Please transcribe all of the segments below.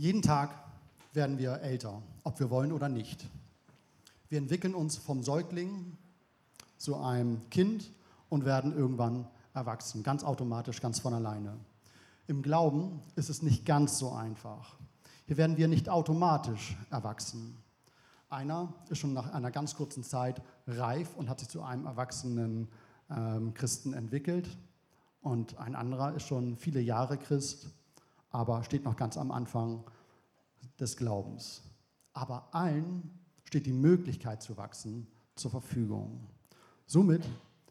Jeden Tag werden wir älter, ob wir wollen oder nicht. Wir entwickeln uns vom Säugling zu einem Kind und werden irgendwann erwachsen, ganz automatisch, ganz von alleine. Im Glauben ist es nicht ganz so einfach. Hier werden wir nicht automatisch erwachsen. Einer ist schon nach einer ganz kurzen Zeit reif und hat sich zu einem erwachsenen ähm, Christen entwickelt. Und ein anderer ist schon viele Jahre Christ aber steht noch ganz am Anfang des Glaubens. Aber allen steht die Möglichkeit zu wachsen zur Verfügung. Somit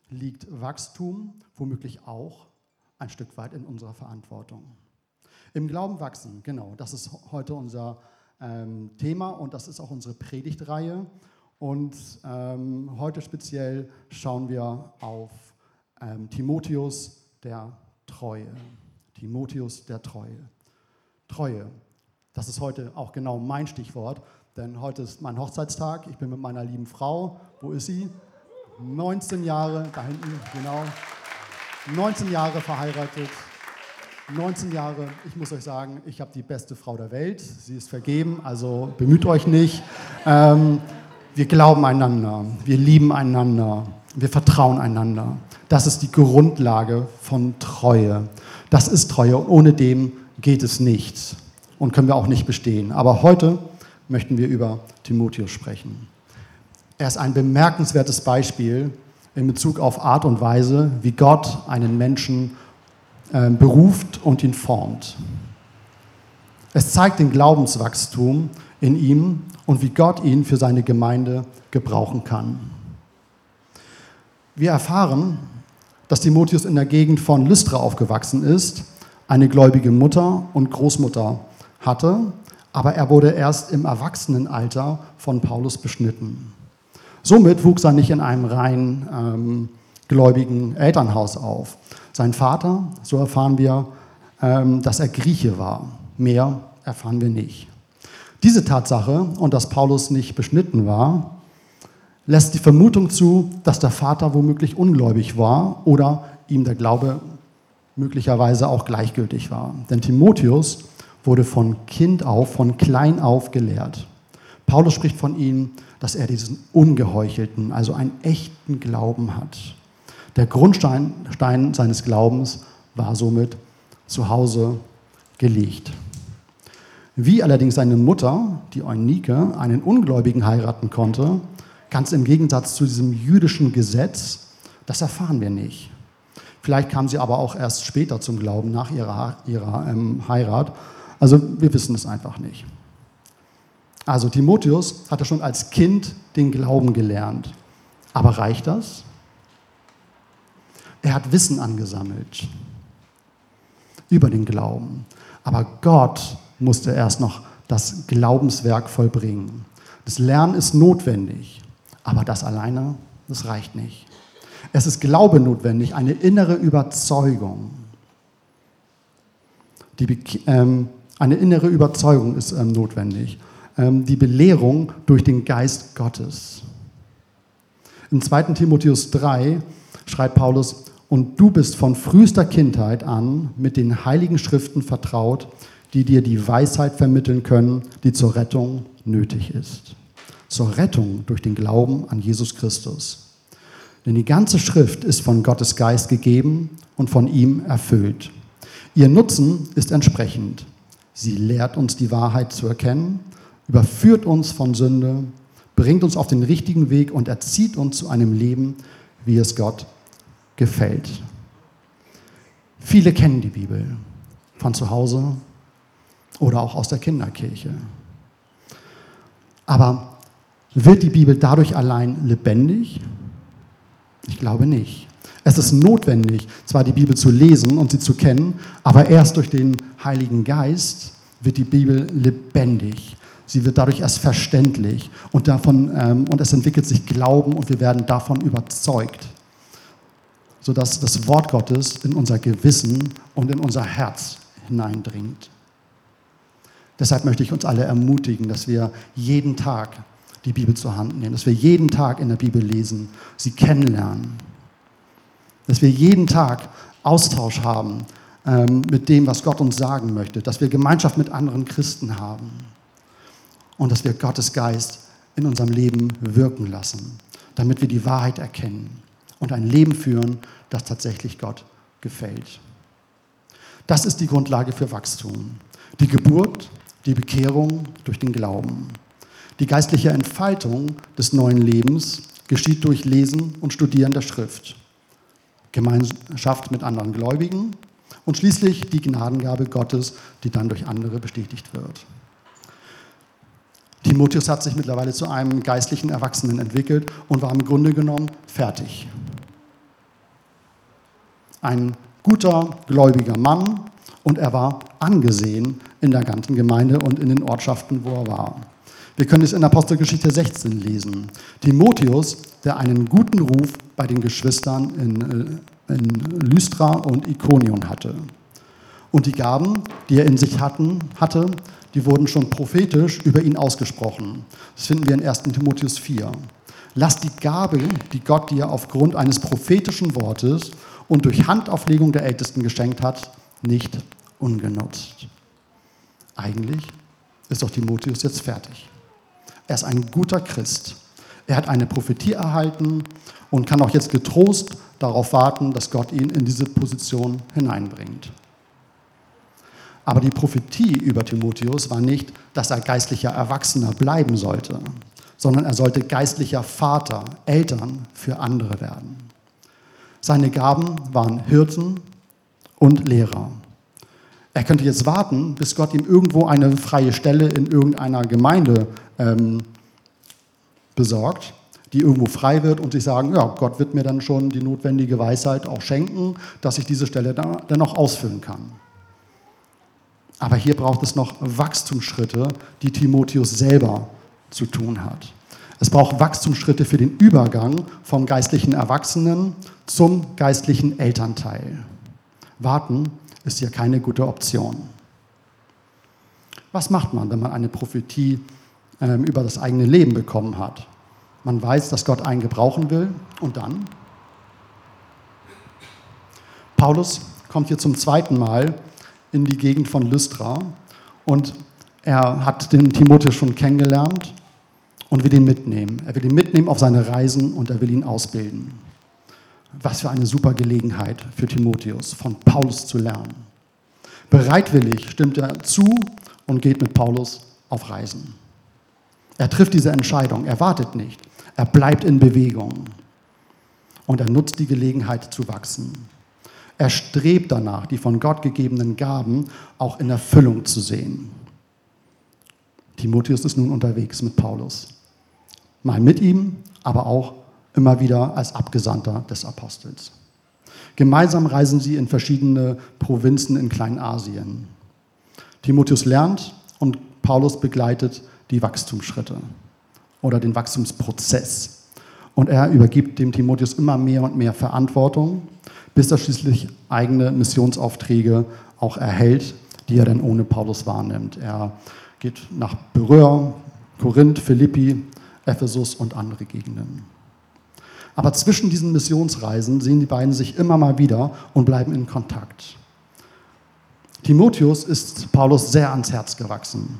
liegt Wachstum womöglich auch ein Stück weit in unserer Verantwortung. Im Glauben wachsen, genau, das ist heute unser ähm, Thema und das ist auch unsere Predigtreihe. Und ähm, heute speziell schauen wir auf ähm, Timotheus der Treue. Timotheus der Treue. Treue. Das ist heute auch genau mein Stichwort, denn heute ist mein Hochzeitstag. Ich bin mit meiner lieben Frau. Wo ist sie? 19 Jahre, da hinten, genau. 19 Jahre verheiratet. 19 Jahre, ich muss euch sagen, ich habe die beste Frau der Welt. Sie ist vergeben, also bemüht euch nicht. Ähm, wir glauben einander, wir lieben einander, wir vertrauen einander. Das ist die Grundlage von Treue. Das ist Treue und ohne dem geht es nicht und können wir auch nicht bestehen. Aber heute möchten wir über Timotheus sprechen. Er ist ein bemerkenswertes Beispiel in Bezug auf Art und Weise, wie Gott einen Menschen äh, beruft und ihn formt. Es zeigt den Glaubenswachstum in ihm und wie Gott ihn für seine Gemeinde gebrauchen kann. Wir erfahren, dass Timotheus in der Gegend von Lystra aufgewachsen ist, eine gläubige Mutter und Großmutter hatte, aber er wurde erst im Erwachsenenalter von Paulus beschnitten. Somit wuchs er nicht in einem rein ähm, gläubigen Elternhaus auf. Sein Vater, so erfahren wir, ähm, dass er Grieche war. Mehr erfahren wir nicht. Diese Tatsache und dass Paulus nicht beschnitten war, lässt die Vermutung zu, dass der Vater womöglich ungläubig war oder ihm der Glaube möglicherweise auch gleichgültig war. Denn Timotheus wurde von Kind auf, von klein auf gelehrt. Paulus spricht von ihm, dass er diesen ungeheuchelten, also einen echten Glauben hat. Der Grundstein Stein seines Glaubens war somit zu Hause gelegt. Wie allerdings seine Mutter, die Eunike, einen Ungläubigen heiraten konnte, Ganz im Gegensatz zu diesem jüdischen Gesetz, das erfahren wir nicht. Vielleicht kam sie aber auch erst später zum Glauben, nach ihrer, ihrer ähm, Heirat. Also wir wissen es einfach nicht. Also Timotheus hatte schon als Kind den Glauben gelernt. Aber reicht das? Er hat Wissen angesammelt über den Glauben. Aber Gott musste erst noch das Glaubenswerk vollbringen. Das Lernen ist notwendig. Aber das alleine, das reicht nicht. Es ist Glaube notwendig, eine innere Überzeugung. Die, ähm, eine innere Überzeugung ist ähm, notwendig. Ähm, die Belehrung durch den Geist Gottes. Im 2. Timotheus 3 schreibt Paulus, und du bist von frühester Kindheit an mit den heiligen Schriften vertraut, die dir die Weisheit vermitteln können, die zur Rettung nötig ist zur Rettung durch den Glauben an Jesus Christus. Denn die ganze Schrift ist von Gottes Geist gegeben und von ihm erfüllt. Ihr Nutzen ist entsprechend. Sie lehrt uns die Wahrheit zu erkennen, überführt uns von Sünde, bringt uns auf den richtigen Weg und erzieht uns zu einem Leben, wie es Gott gefällt. Viele kennen die Bibel von zu Hause oder auch aus der Kinderkirche. Aber wird die Bibel dadurch allein lebendig? Ich glaube nicht. Es ist notwendig, zwar die Bibel zu lesen und sie zu kennen, aber erst durch den Heiligen Geist wird die Bibel lebendig. Sie wird dadurch erst verständlich und, davon, ähm, und es entwickelt sich Glauben und wir werden davon überzeugt, sodass das Wort Gottes in unser Gewissen und in unser Herz hineindringt. Deshalb möchte ich uns alle ermutigen, dass wir jeden Tag die Bibel zur Hand nehmen, dass wir jeden Tag in der Bibel lesen, sie kennenlernen, dass wir jeden Tag Austausch haben ähm, mit dem, was Gott uns sagen möchte, dass wir Gemeinschaft mit anderen Christen haben und dass wir Gottes Geist in unserem Leben wirken lassen, damit wir die Wahrheit erkennen und ein Leben führen, das tatsächlich Gott gefällt. Das ist die Grundlage für Wachstum. Die Geburt, die Bekehrung durch den Glauben. Die geistliche Entfaltung des neuen Lebens geschieht durch Lesen und Studieren der Schrift, Gemeinschaft mit anderen Gläubigen und schließlich die Gnadengabe Gottes, die dann durch andere bestätigt wird. Timotheus hat sich mittlerweile zu einem geistlichen Erwachsenen entwickelt und war im Grunde genommen fertig. Ein guter, gläubiger Mann und er war angesehen in der ganzen Gemeinde und in den Ortschaften, wo er war. Wir können es in Apostelgeschichte 16 lesen. Timotheus, der einen guten Ruf bei den Geschwistern in, äh, in Lystra und Ikonion hatte. Und die Gaben, die er in sich hatten, hatte, die wurden schon prophetisch über ihn ausgesprochen. Das finden wir in 1 Timotheus 4. Lass die Gabe, die Gott dir aufgrund eines prophetischen Wortes und durch Handauflegung der Ältesten geschenkt hat, nicht ungenutzt. Eigentlich ist doch Timotheus jetzt fertig. Er ist ein guter Christ. Er hat eine Prophetie erhalten und kann auch jetzt getrost darauf warten, dass Gott ihn in diese Position hineinbringt. Aber die Prophetie über Timotheus war nicht, dass er geistlicher Erwachsener bleiben sollte, sondern er sollte geistlicher Vater, Eltern für andere werden. Seine Gaben waren Hirten und Lehrer. Er könnte jetzt warten, bis Gott ihm irgendwo eine freie Stelle in irgendeiner Gemeinde ähm, besorgt, die irgendwo frei wird und sich sagen, ja, Gott wird mir dann schon die notwendige Weisheit auch schenken, dass ich diese Stelle dann auch ausfüllen kann. Aber hier braucht es noch Wachstumsschritte, die Timotheus selber zu tun hat. Es braucht Wachstumsschritte für den Übergang vom geistlichen Erwachsenen zum geistlichen Elternteil. Warten ist hier keine gute Option. Was macht man, wenn man eine Prophetie äh, über das eigene Leben bekommen hat? Man weiß, dass Gott einen gebrauchen will und dann? Paulus kommt hier zum zweiten Mal in die Gegend von Lystra und er hat den Timotheus schon kennengelernt und will ihn mitnehmen. Er will ihn mitnehmen auf seine Reisen und er will ihn ausbilden. Was für eine super Gelegenheit für Timotheus, von Paulus zu lernen. Bereitwillig stimmt er zu und geht mit Paulus auf Reisen. Er trifft diese Entscheidung, er wartet nicht, er bleibt in Bewegung und er nutzt die Gelegenheit zu wachsen. Er strebt danach, die von Gott gegebenen Gaben auch in Erfüllung zu sehen. Timotheus ist nun unterwegs mit Paulus. Mal mit ihm, aber auch immer wieder als Abgesandter des Apostels. Gemeinsam reisen sie in verschiedene Provinzen in Kleinasien. Timotheus lernt und Paulus begleitet die Wachstumsschritte oder den Wachstumsprozess. Und er übergibt dem Timotheus immer mehr und mehr Verantwortung, bis er schließlich eigene Missionsaufträge auch erhält, die er dann ohne Paulus wahrnimmt. Er geht nach Beröa, Korinth, Philippi, Ephesus und andere Gegenden. Aber zwischen diesen Missionsreisen sehen die beiden sich immer mal wieder und bleiben in Kontakt. Timotheus ist Paulus sehr ans Herz gewachsen.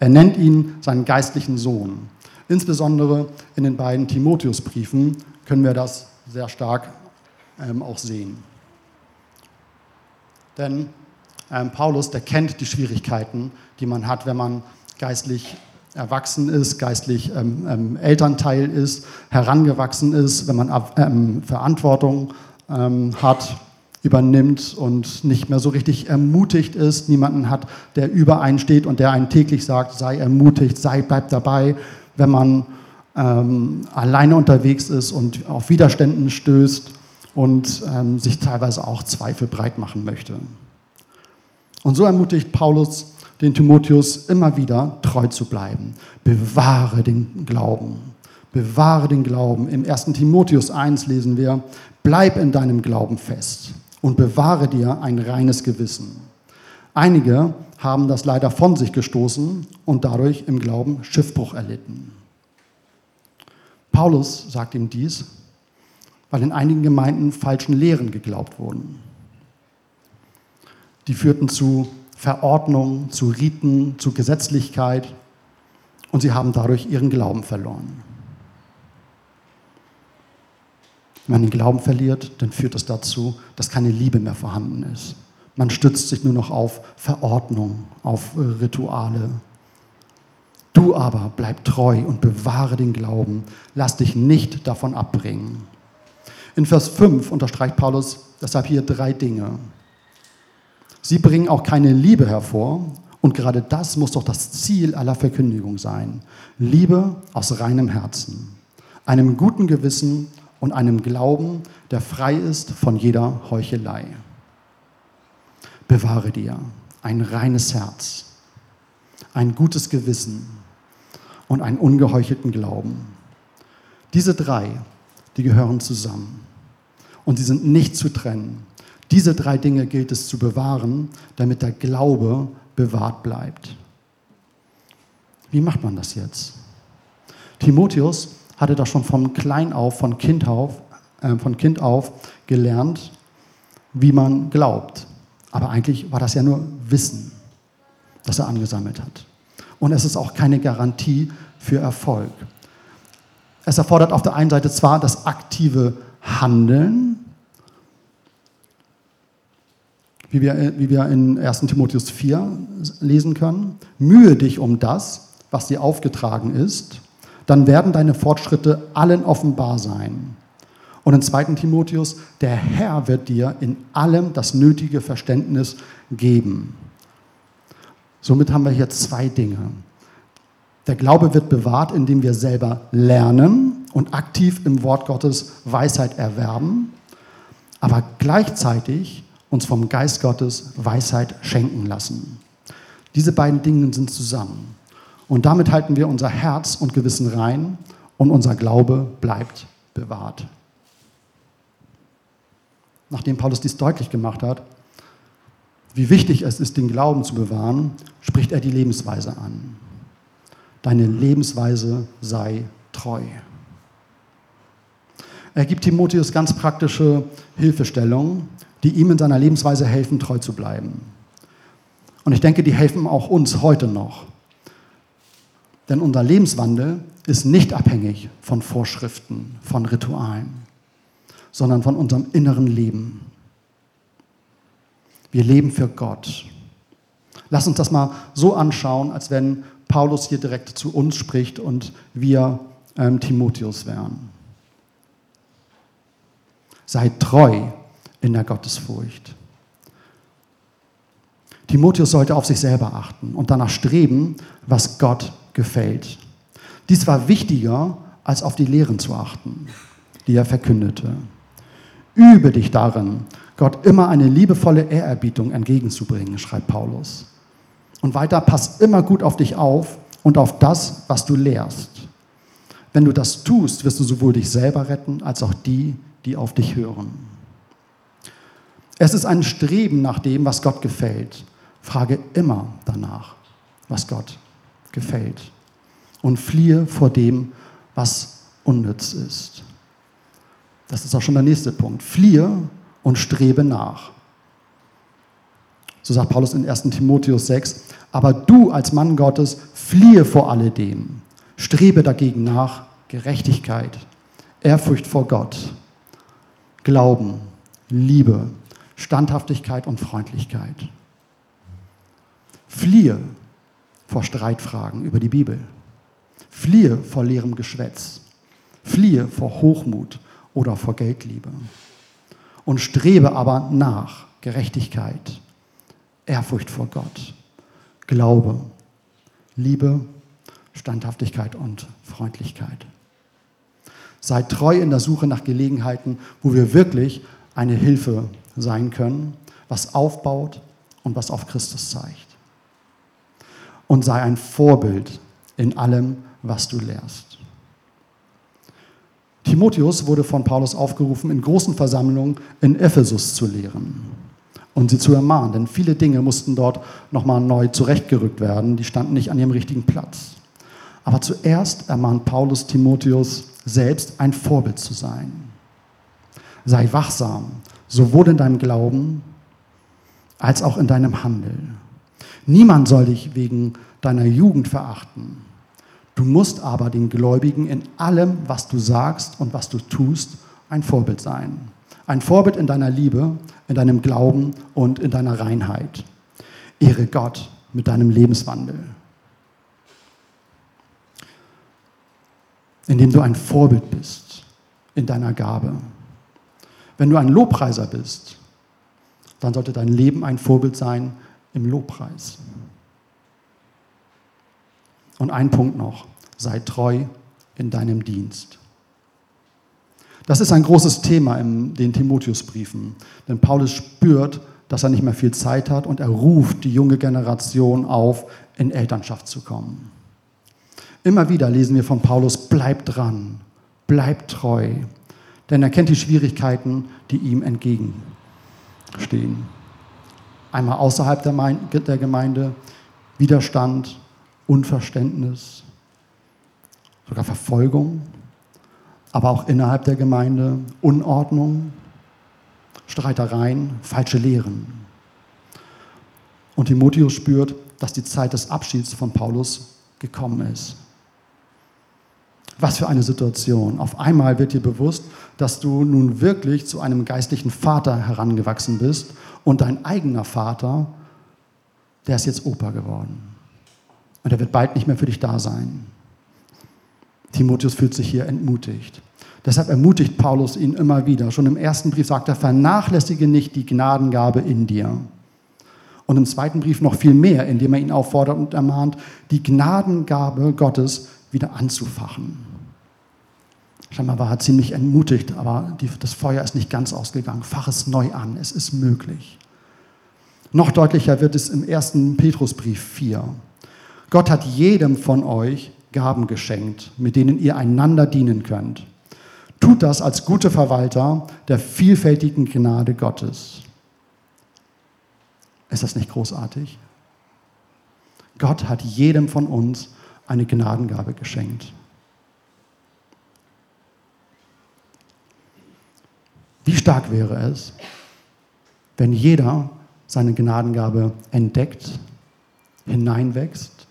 Er nennt ihn seinen geistlichen Sohn. Insbesondere in den beiden Timotheusbriefen können wir das sehr stark ähm, auch sehen. Denn ähm, Paulus, der kennt die Schwierigkeiten, die man hat, wenn man geistlich erwachsen ist, geistlich ähm, ähm, Elternteil ist, herangewachsen ist, wenn man ähm, Verantwortung ähm, hat, übernimmt und nicht mehr so richtig ermutigt ist, niemanden hat, der über einen steht und der einen täglich sagt, sei ermutigt, sei, bleib dabei, wenn man ähm, alleine unterwegs ist und auf Widerständen stößt und ähm, sich teilweise auch Zweifel breit machen möchte. Und so ermutigt Paulus den Timotheus immer wieder treu zu bleiben. Bewahre den Glauben. Bewahre den Glauben. Im 1. Timotheus 1 lesen wir, bleib in deinem Glauben fest und bewahre dir ein reines Gewissen. Einige haben das leider von sich gestoßen und dadurch im Glauben Schiffbruch erlitten. Paulus sagt ihm dies, weil in einigen Gemeinden falschen Lehren geglaubt wurden. die führten zu Verordnung, zu Riten, zu Gesetzlichkeit und sie haben dadurch ihren Glauben verloren. Wenn man den Glauben verliert, dann führt das dazu, dass keine Liebe mehr vorhanden ist. Man stützt sich nur noch auf Verordnung, auf äh, Rituale. Du aber bleib treu und bewahre den Glauben. Lass dich nicht davon abbringen. In Vers 5 unterstreicht Paulus deshalb hier drei Dinge. Sie bringen auch keine Liebe hervor. Und gerade das muss doch das Ziel aller Verkündigung sein. Liebe aus reinem Herzen, einem guten Gewissen und einem Glauben, der frei ist von jeder Heuchelei. Bewahre dir ein reines Herz, ein gutes Gewissen und einen ungeheuchelten Glauben. Diese drei, die gehören zusammen und sie sind nicht zu trennen. Diese drei Dinge gilt es zu bewahren, damit der Glaube bewahrt bleibt. Wie macht man das jetzt? Timotheus hatte das schon von klein auf, von Kind auf, äh, von kind auf gelernt, wie man glaubt. Aber eigentlich war das ja nur Wissen, das er angesammelt hat. Und es ist auch keine Garantie für Erfolg. Es erfordert auf der einen Seite zwar das aktive Handeln, wie wir, wie wir in 1 Timotheus 4 lesen können. Mühe dich um das, was dir aufgetragen ist dann werden deine Fortschritte allen offenbar sein. Und in 2. Timotheus, der Herr wird dir in allem das nötige Verständnis geben. Somit haben wir hier zwei Dinge. Der Glaube wird bewahrt, indem wir selber lernen und aktiv im Wort Gottes Weisheit erwerben, aber gleichzeitig uns vom Geist Gottes Weisheit schenken lassen. Diese beiden Dinge sind zusammen. Und damit halten wir unser Herz und Gewissen rein und unser Glaube bleibt bewahrt. Nachdem Paulus dies deutlich gemacht hat, wie wichtig es ist, den Glauben zu bewahren, spricht er die Lebensweise an. Deine Lebensweise sei treu. Er gibt Timotheus ganz praktische Hilfestellungen, die ihm in seiner Lebensweise helfen, treu zu bleiben. Und ich denke, die helfen auch uns heute noch. Denn unser Lebenswandel ist nicht abhängig von Vorschriften, von Ritualen, sondern von unserem inneren Leben. Wir leben für Gott. Lass uns das mal so anschauen, als wenn Paulus hier direkt zu uns spricht und wir ähm, Timotheus wären. Sei treu in der Gottesfurcht. Timotheus sollte auf sich selber achten und danach streben, was Gott gefällt. Dies war wichtiger, als auf die Lehren zu achten, die er verkündete. Übe dich darin, Gott immer eine liebevolle Ehrerbietung entgegenzubringen, schreibt Paulus. Und weiter, pass immer gut auf dich auf und auf das, was du lehrst. Wenn du das tust, wirst du sowohl dich selber retten, als auch die, die auf dich hören. Es ist ein Streben nach dem, was Gott gefällt. Frage immer danach, was Gott gefällt und fliehe vor dem, was unnütz ist. Das ist auch schon der nächste Punkt. Fliehe und strebe nach. So sagt Paulus in 1 Timotheus 6, aber du als Mann Gottes fliehe vor alledem, strebe dagegen nach Gerechtigkeit, Ehrfurcht vor Gott, Glauben, Liebe, Standhaftigkeit und Freundlichkeit. Fliehe vor Streitfragen über die Bibel. Fliehe vor leerem Geschwätz. Fliehe vor Hochmut oder vor Geldliebe. Und strebe aber nach Gerechtigkeit, Ehrfurcht vor Gott, Glaube, Liebe, Standhaftigkeit und Freundlichkeit. Sei treu in der Suche nach Gelegenheiten, wo wir wirklich eine Hilfe sein können, was aufbaut und was auf Christus zeigt und sei ein Vorbild in allem, was du lehrst. Timotheus wurde von Paulus aufgerufen, in großen Versammlungen in Ephesus zu lehren und sie zu ermahnen, denn viele Dinge mussten dort nochmal neu zurechtgerückt werden, die standen nicht an ihrem richtigen Platz. Aber zuerst ermahnt Paulus Timotheus selbst ein Vorbild zu sein. Sei wachsam, sowohl in deinem Glauben als auch in deinem Handeln. Niemand soll dich wegen deiner Jugend verachten. Du musst aber den Gläubigen in allem, was du sagst und was du tust, ein Vorbild sein. Ein Vorbild in deiner Liebe, in deinem Glauben und in deiner Reinheit. Ehre Gott mit deinem Lebenswandel. Indem du ein Vorbild bist in deiner Gabe. Wenn du ein Lobpreiser bist, dann sollte dein Leben ein Vorbild sein im Lobpreis. Und ein Punkt noch, sei treu in deinem Dienst. Das ist ein großes Thema in den Timotheusbriefen, denn Paulus spürt, dass er nicht mehr viel Zeit hat und er ruft die junge Generation auf, in Elternschaft zu kommen. Immer wieder lesen wir von Paulus, bleib dran, bleib treu, denn er kennt die Schwierigkeiten, die ihm entgegenstehen. Einmal außerhalb der Gemeinde, Widerstand, Unverständnis, sogar Verfolgung, aber auch innerhalb der Gemeinde Unordnung, Streitereien, falsche Lehren. Und Timotheus spürt, dass die Zeit des Abschieds von Paulus gekommen ist. Was für eine Situation. Auf einmal wird dir bewusst, dass du nun wirklich zu einem geistlichen Vater herangewachsen bist und dein eigener Vater, der ist jetzt Opa geworden. Und er wird bald nicht mehr für dich da sein. Timotheus fühlt sich hier entmutigt. Deshalb ermutigt Paulus ihn immer wieder. Schon im ersten Brief sagt er, vernachlässige nicht die Gnadengabe in dir. Und im zweiten Brief noch viel mehr, indem er ihn auffordert und ermahnt, die Gnadengabe Gottes wieder anzufachen. Scheinbar war er ziemlich entmutigt, aber die, das Feuer ist nicht ganz ausgegangen. Fach es neu an, es ist möglich. Noch deutlicher wird es im ersten Petrusbrief 4. Gott hat jedem von euch Gaben geschenkt, mit denen ihr einander dienen könnt. Tut das als gute Verwalter der vielfältigen Gnade Gottes. Ist das nicht großartig? Gott hat jedem von uns eine Gnadengabe geschenkt. Wie stark wäre es, wenn jeder seine Gnadengabe entdeckt, hineinwächst,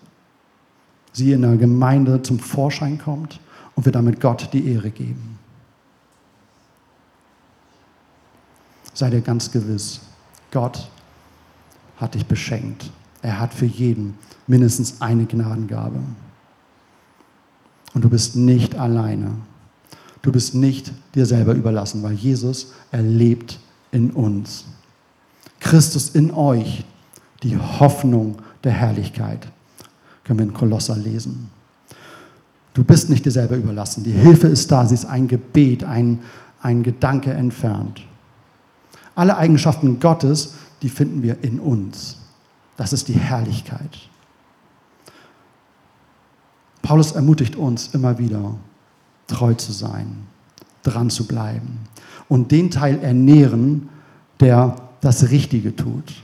sie in der Gemeinde zum Vorschein kommt und wir damit Gott die Ehre geben. Sei dir ganz gewiss, Gott hat dich beschenkt. Er hat für jeden mindestens eine Gnadengabe. Und du bist nicht alleine. Du bist nicht dir selber überlassen, weil Jesus, er lebt in uns. Christus in euch, die Hoffnung der Herrlichkeit. Können wir in Kolosser lesen. Du bist nicht dir selber überlassen. Die Hilfe ist da. Sie ist ein Gebet, ein, ein Gedanke entfernt. Alle Eigenschaften Gottes, die finden wir in uns. Das ist die Herrlichkeit. Paulus ermutigt uns immer wieder, treu zu sein, dran zu bleiben und den Teil ernähren, der das Richtige tut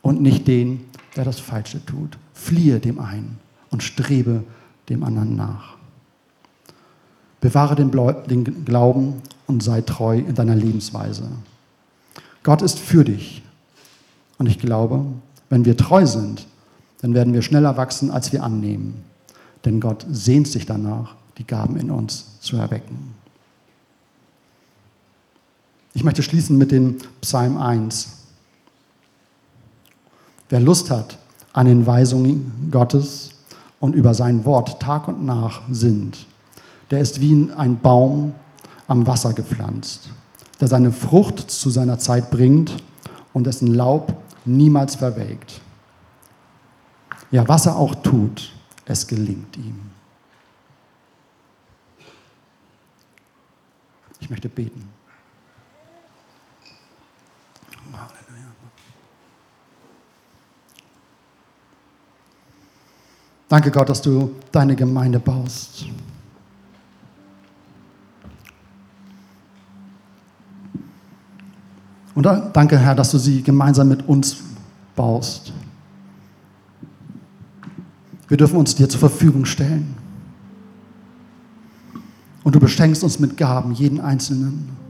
und nicht den, der das Falsche tut. Fliehe dem einen und strebe dem anderen nach. Bewahre den Glauben und sei treu in deiner Lebensweise. Gott ist für dich. Und ich glaube, wenn wir treu sind, dann werden wir schneller wachsen, als wir annehmen. Denn Gott sehnt sich danach, die Gaben in uns zu erwecken. Ich möchte schließen mit dem Psalm 1. Wer Lust hat an den Weisungen Gottes und über sein Wort Tag und Nacht sinnt, der ist wie ein Baum am Wasser gepflanzt, der seine Frucht zu seiner Zeit bringt und dessen Laub niemals verwelkt. Ja, was er auch tut, es gelingt ihm. Ich möchte beten. Danke Gott, dass du deine Gemeinde baust. Und danke, Herr, dass du sie gemeinsam mit uns baust. Wir dürfen uns dir zur Verfügung stellen. Und du beschenkst uns mit Gaben, jeden Einzelnen.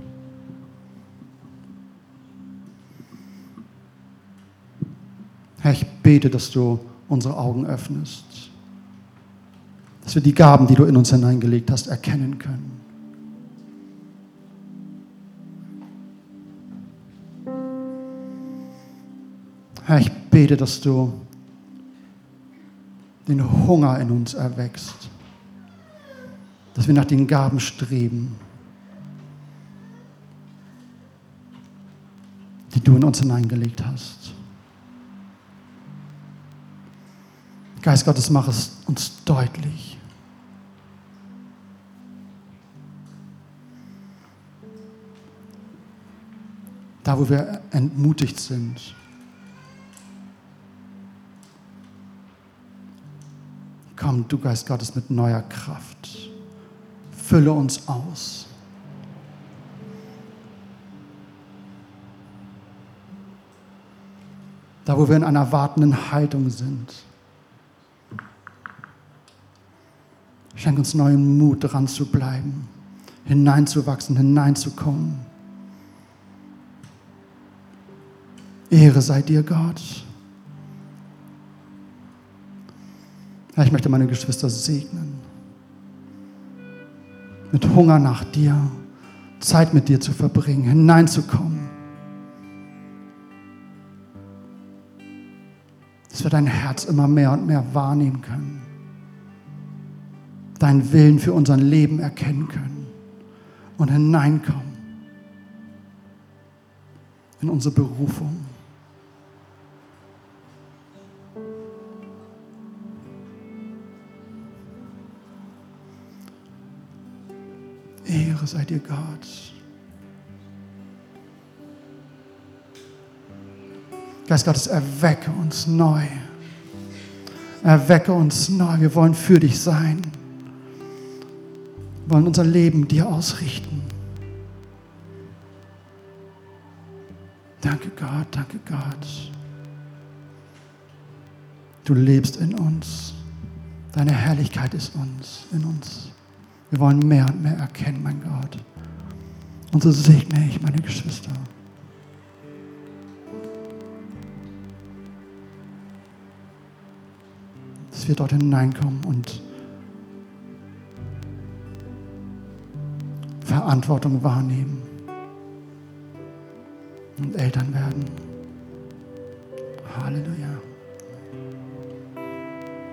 bete, dass du unsere Augen öffnest. Dass wir die Gaben, die du in uns hineingelegt hast, erkennen können. Herr, ich bete, dass du den Hunger in uns erwächst, dass wir nach den Gaben streben, die du in uns hineingelegt hast. Geist Gottes, mach es uns deutlich. Da, wo wir entmutigt sind, Komm, du Geist Gottes, mit neuer Kraft. Fülle uns aus. Da, wo wir in einer wartenden Haltung sind. Schenk uns neuen Mut, dran zu bleiben, hineinzuwachsen, hineinzukommen. Ehre sei dir, Gott. Ich möchte meine Geschwister segnen. Mit Hunger nach dir, Zeit mit dir zu verbringen, hineinzukommen. Dass wir dein Herz immer mehr und mehr wahrnehmen können. Deinen Willen für unser Leben erkennen können und hineinkommen in unsere Berufung. Ehre sei dir, Gott. Geist Gottes, erwecke uns neu. Erwecke uns neu. Wir wollen für dich sein. Wir wollen unser Leben dir ausrichten. Danke Gott, danke Gott. Du lebst in uns. Deine Herrlichkeit ist uns, in uns. Wir wollen mehr und mehr erkennen, mein Gott. Und so segne ich meine Geschwister. Dass wir dort hineinkommen und Verantwortung wahrnehmen und Eltern werden. Halleluja.